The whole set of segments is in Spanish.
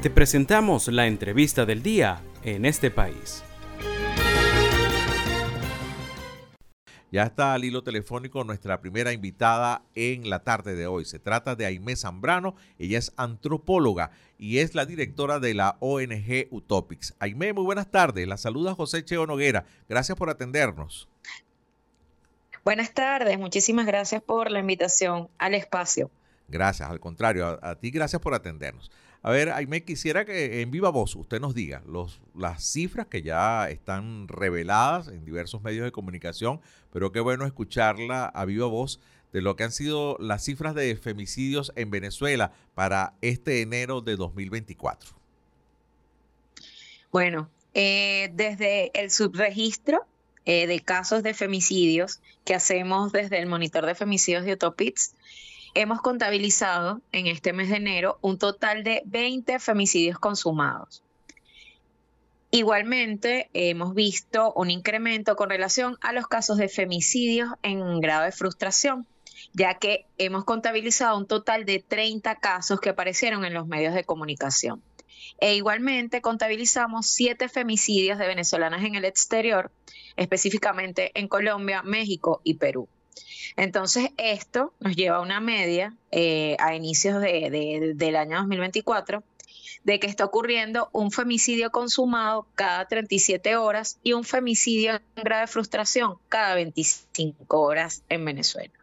Te presentamos la entrevista del día en este país. Ya está al hilo telefónico nuestra primera invitada en la tarde de hoy. Se trata de Aimé Zambrano. Ella es antropóloga y es la directora de la ONG Utopics. Aimé, muy buenas tardes. La saluda José Cheo Noguera. Gracias por atendernos. Buenas tardes. Muchísimas gracias por la invitación al espacio. Gracias, al contrario, a, ti gracias por atendernos. A ver, Aime, quisiera que en viva voz usted nos diga las cifras que ya están reveladas en diversos medios de comunicación, pero qué bueno escucharla a viva voz de lo que han sido las cifras de femicidios en Venezuela para este enero de 2024. Bueno, eh, desde el subregistro eh, de casos de femicidios que hacemos desde el monitor de femicidios de Utopits, hemos contabilizado en este mes de enero un total de 20 femicidios consumados. Igualmente, hemos visto un incremento con relación a los casos de femicidios en grado de frustración, ya que hemos contabilizado un total de 30 casos que aparecieron en los medios de comunicación. E igualmente contabilizamos siete femicidios de venezolanas en el exterior, específicamente en Colombia, México y Perú. Entonces, esto nos lleva a una media eh, a inicios del año 2024 de que está ocurriendo un femicidio consumado cada 37 horas y un femicidio en grave frustración cada 25 horas en Venezuela.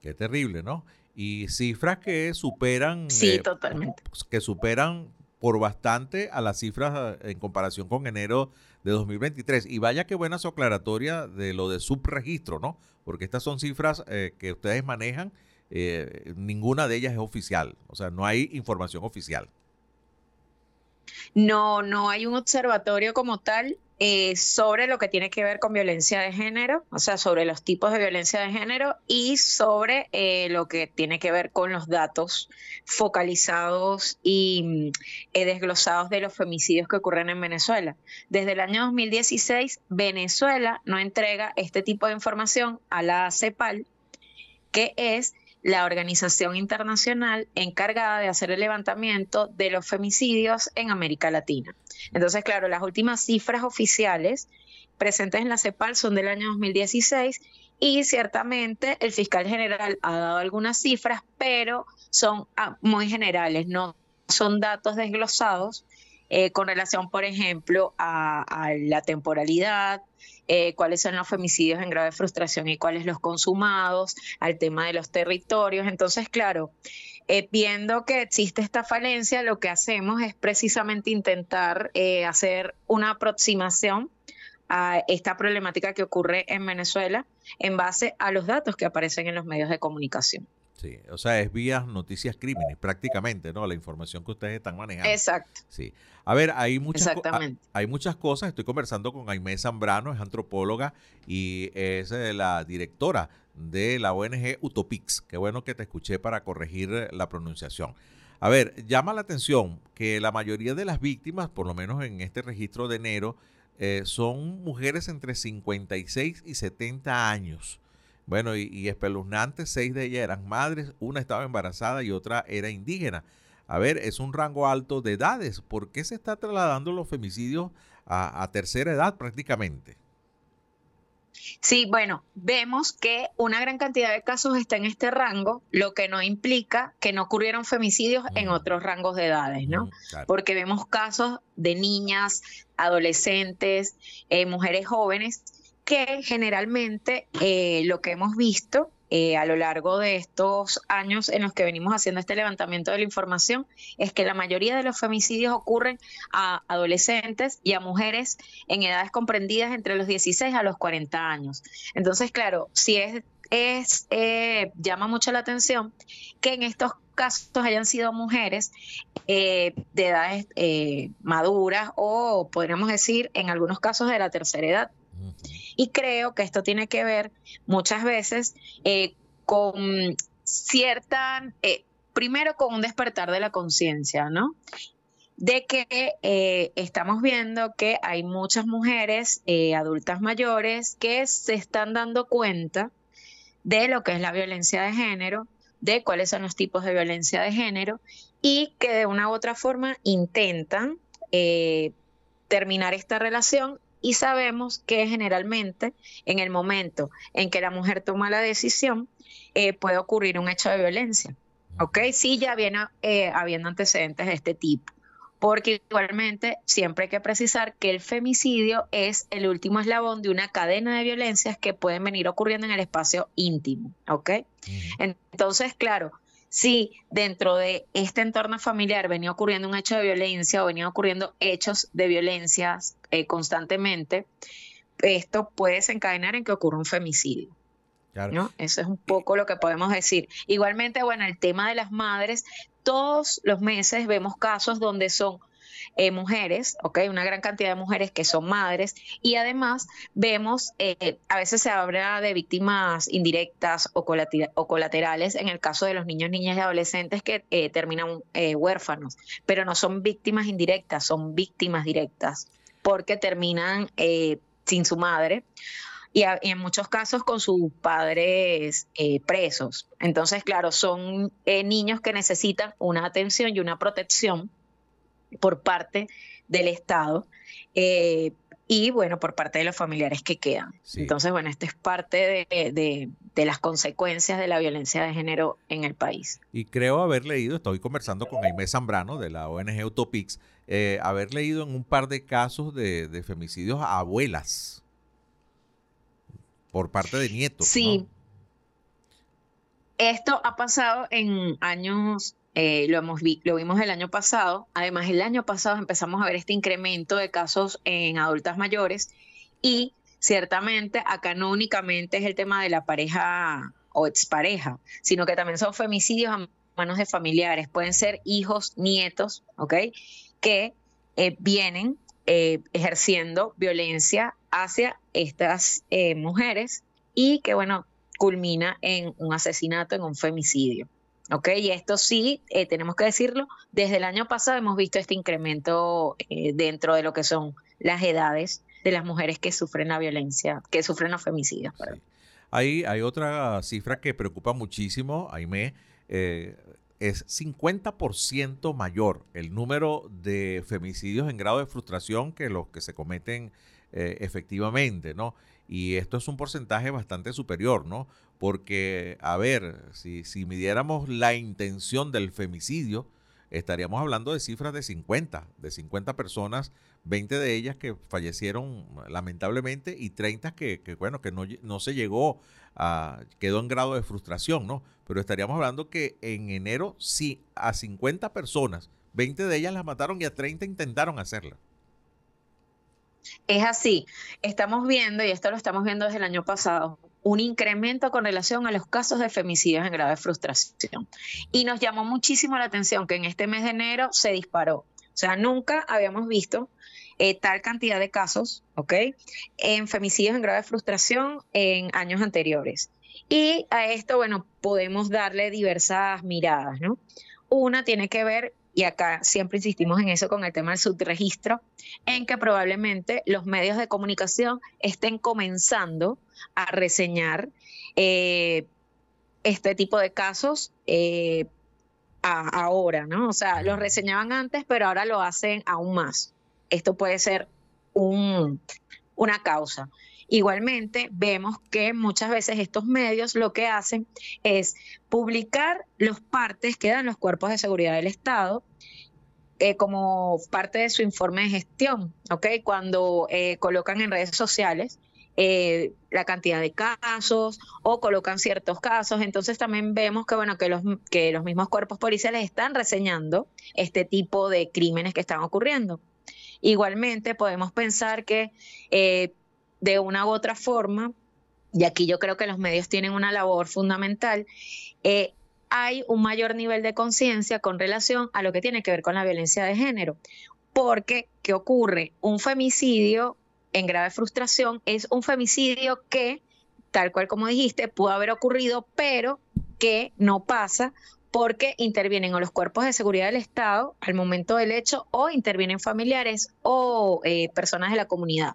Qué terrible, ¿no? Y cifras que superan... Sí, eh, totalmente. Que superan por bastante a las cifras eh, en comparación con enero de 2023. Y vaya qué buena su aclaratoria de lo de subregistro, ¿no? Porque estas son cifras eh, que ustedes manejan, ninguna de ellas es oficial, o sea, no hay información oficial. No, no hay un observatorio como tal. Eh, sobre lo que tiene que ver con violencia de género, o sea, sobre los tipos de violencia de género y sobre eh, lo que tiene que ver con los datos focalizados y mm, eh, desglosados de los femicidios que ocurren en Venezuela. Desde el año 2016, Venezuela no entrega este tipo de información a la CEPAL, que es la organización internacional encargada de hacer el levantamiento de los femicidios en América Latina. Entonces, claro, las últimas cifras oficiales presentes en la CEPAL son del año 2016 y ciertamente el fiscal general ha dado algunas cifras, pero son ah, muy generales, no son datos desglosados eh, con relación, por ejemplo, a, la temporalidad, eh, cuáles son los femicidios en grave frustración y cuáles los consumados, al tema de los territorios. Entonces, claro, eh, viendo que existe esta falencia, lo que hacemos es precisamente intentar hacer una aproximación a esta problemática que ocurre en Venezuela en base a los datos que aparecen en los medios de comunicación. Sí, o sea, es vía noticias crímenes prácticamente, ¿no? La información que ustedes están manejando. Exacto. Sí. A ver, hay muchas, hay muchas cosas. Estoy conversando con Aimé Zambrano, es antropóloga y es eh, la directora de la ONG Utopix. Qué bueno que te escuché para corregir la pronunciación. A ver, llama la atención que la mayoría de las víctimas, por lo menos en este registro de enero, eh, son mujeres entre 56 y 70 años. Bueno, y, espeluznantes, seis de ellas eran madres, una estaba embarazada y otra era indígena. A ver, es un rango alto de edades. ¿Por qué se está trasladando los femicidios a, tercera edad prácticamente? Sí, bueno, vemos que una gran cantidad de casos está en este rango, lo que no implica que no ocurrieron femicidios en mm. otros rangos de edades, ¿no? Mm, Porque vemos casos de niñas, adolescentes, eh, mujeres jóvenes que generalmente eh, lo que hemos visto eh, a lo largo de estos años en los que venimos haciendo este levantamiento de la información es que la mayoría de los femicidios ocurren a adolescentes y a mujeres en edades comprendidas entre los 16 a los 40 años. Entonces, claro, si es, es eh, llama mucho la atención que en estos casos hayan sido mujeres de edades maduras o podríamos decir en algunos casos de la tercera edad. Y creo que esto tiene que ver muchas veces eh, con cierta, eh, primero con un despertar de la conciencia, ¿no? de que eh, estamos viendo que hay muchas mujeres adultas mayores que se están dando cuenta de lo que es la violencia de género, de cuáles son los tipos de violencia de género y que de una u otra forma intentan terminar esta relación y sabemos que generalmente en el momento en que la mujer toma la decisión eh, puede ocurrir un hecho de violencia. ¿Ok? Sí, ya viene eh, habiendo antecedentes de este tipo porque igualmente siempre hay que precisar que el femicidio es el último eslabón de una cadena de violencias que pueden venir ocurriendo en el espacio íntimo, ¿ok? Entonces, claro, si dentro de este entorno familiar venía ocurriendo un hecho de violencia o venían ocurriendo hechos de violencia eh, constantemente, esto puede desencadenar en que ocurra un femicidio. ¿no? Eso es un poco lo que podemos decir. Igualmente, bueno, el tema de las madres todos los meses vemos casos donde son eh, mujeres, ¿ok? Una gran cantidad de mujeres que son madres y además vemos, eh, a veces se habla de víctimas indirectas o, colaterales en el caso de los niños, niñas y adolescentes que eh, terminan huérfanos, pero no son víctimas indirectas, son víctimas directas porque terminan sin su madre y, en muchos casos con sus padres eh, presos. Entonces, claro, son eh, niños que necesitan una atención y una protección por parte del Estado. Eh, y bueno, por parte de los familiares que quedan. Entonces, bueno, esto es parte de, las consecuencias de la violencia de género en el país. Y creo haber leído, estoy conversando con Aimé Zambrano de la ONG Utopix, haber leído en un par de casos de, de femicidios a abuelas por parte de nietos. Sí. Esto ha pasado en años, eh, lo, hemos lo vimos el año pasado. Además, el año pasado empezamos a ver este incremento de casos en adultas mayores y ciertamente acá no únicamente es el tema de la pareja o expareja, sino que también son femicidios a manos de familiares. Pueden ser hijos, nietos, ¿ok? Que eh, vienen eh, ejerciendo violencia hacia estas eh, mujeres y que, bueno, culmina en un asesinato, en un femicidio. ¿Ok? Y esto sí, eh, tenemos que decirlo, desde el año pasado hemos visto este incremento dentro de lo que son las edades de las mujeres que sufren la violencia, que sufren los femicidios. Hay, hay otra cifra que preocupa muchísimo, Aime, eh, es 50% mayor el número de femicidios en grado de frustración que los que se cometen eh, efectivamente, ¿no? Y esto es un porcentaje bastante superior, ¿no? Porque, a ver, si, si midiéramos la intención del femicidio, estaríamos hablando de cifras de 50, de 50 personas, 20 de ellas que fallecieron lamentablemente y 30 que, bueno, que no, no se llegó quedó en grado de frustración, ¿no? Pero estaríamos hablando que en enero sí, a 50 personas, 20 de ellas las mataron y a 30 intentaron hacerla. Es así, estamos viendo, y esto lo estamos viendo desde el año pasado, un incremento con relación a los casos de femicidios en grave frustración. Y nos llamó muchísimo la atención que en este mes de enero se disparó. O sea, nunca habíamos visto eh, tal cantidad de casos, ¿ok? En femicidios en grave frustración en años anteriores. Y a esto, bueno, podemos darle diversas miradas, ¿no? Una tiene que ver, y acá siempre insistimos en eso con el tema del subregistro, en que probablemente los medios de comunicación estén comenzando a reseñar eh, este tipo de casos eh, ahora, ¿no? O sea, los reseñaban antes, pero ahora lo hacen aún más esto puede ser un, una causa. Igualmente, vemos que muchas veces estos medios lo que hacen es publicar los partes que dan los cuerpos de seguridad del Estado eh, como parte de su informe de gestión, ¿ok? Cuando eh, colocan en redes sociales eh, la cantidad de casos o colocan ciertos casos. Entonces también vemos que, bueno, que los, que los mismos cuerpos policiales están reseñando este tipo de crímenes que están ocurriendo. Igualmente podemos pensar que de una u otra forma, y aquí yo creo que los medios tienen una labor fundamental, eh, hay un mayor nivel de conciencia con relación a lo que tiene que ver con la violencia de género. Porque, ¿qué ocurre? Un femicidio en grave frustración es un femicidio que, tal cual como dijiste, pudo haber ocurrido, pero que no pasa porque intervienen o los cuerpos de seguridad del Estado al momento del hecho o intervienen familiares o eh, personas de la comunidad.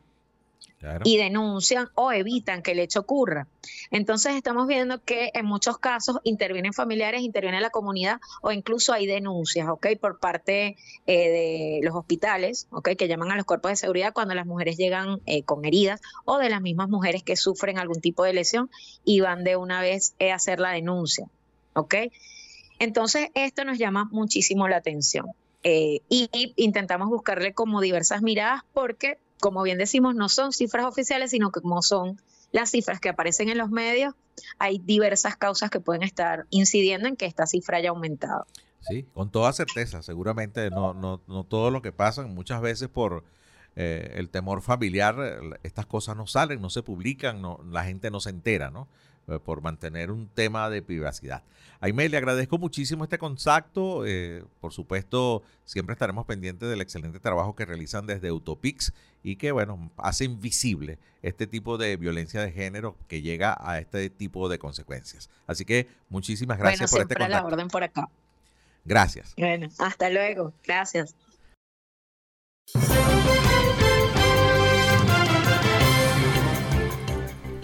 Y denuncian o evitan que el hecho ocurra. Entonces estamos viendo que en muchos casos intervienen familiares, interviene la comunidad o incluso hay denuncias, ¿ok? Por parte eh, de los hospitales, ¿ok? Que llaman a los cuerpos de seguridad cuando las mujeres llegan eh, con heridas o de las mismas mujeres que sufren algún tipo de lesión y van de una vez a hacer la denuncia. Entonces esto nos llama muchísimo la atención. Eh, y intentamos buscarle como diversas miradas porque como bien decimos, no son cifras oficiales, sino que como son las cifras que aparecen en los medios, hay diversas causas que pueden estar incidiendo en que esta cifra haya aumentado. Sí, con toda certeza, seguramente no, no, no todo lo que pasa, muchas veces por eh, el temor familiar, estas cosas no salen, no se publican, no, la gente no se entera, ¿no? Eh, por mantener un tema de privacidad. Aime, le agradezco muchísimo este contacto. Eh, por supuesto, siempre estaremos pendientes del excelente trabajo que realizan desde Utopix y que, bueno, hacen visible este tipo de violencia de género que llega a este tipo de consecuencias. Así que muchísimas gracias por este contacto. la orden por acá. Gracias. Bueno, hasta luego. Gracias.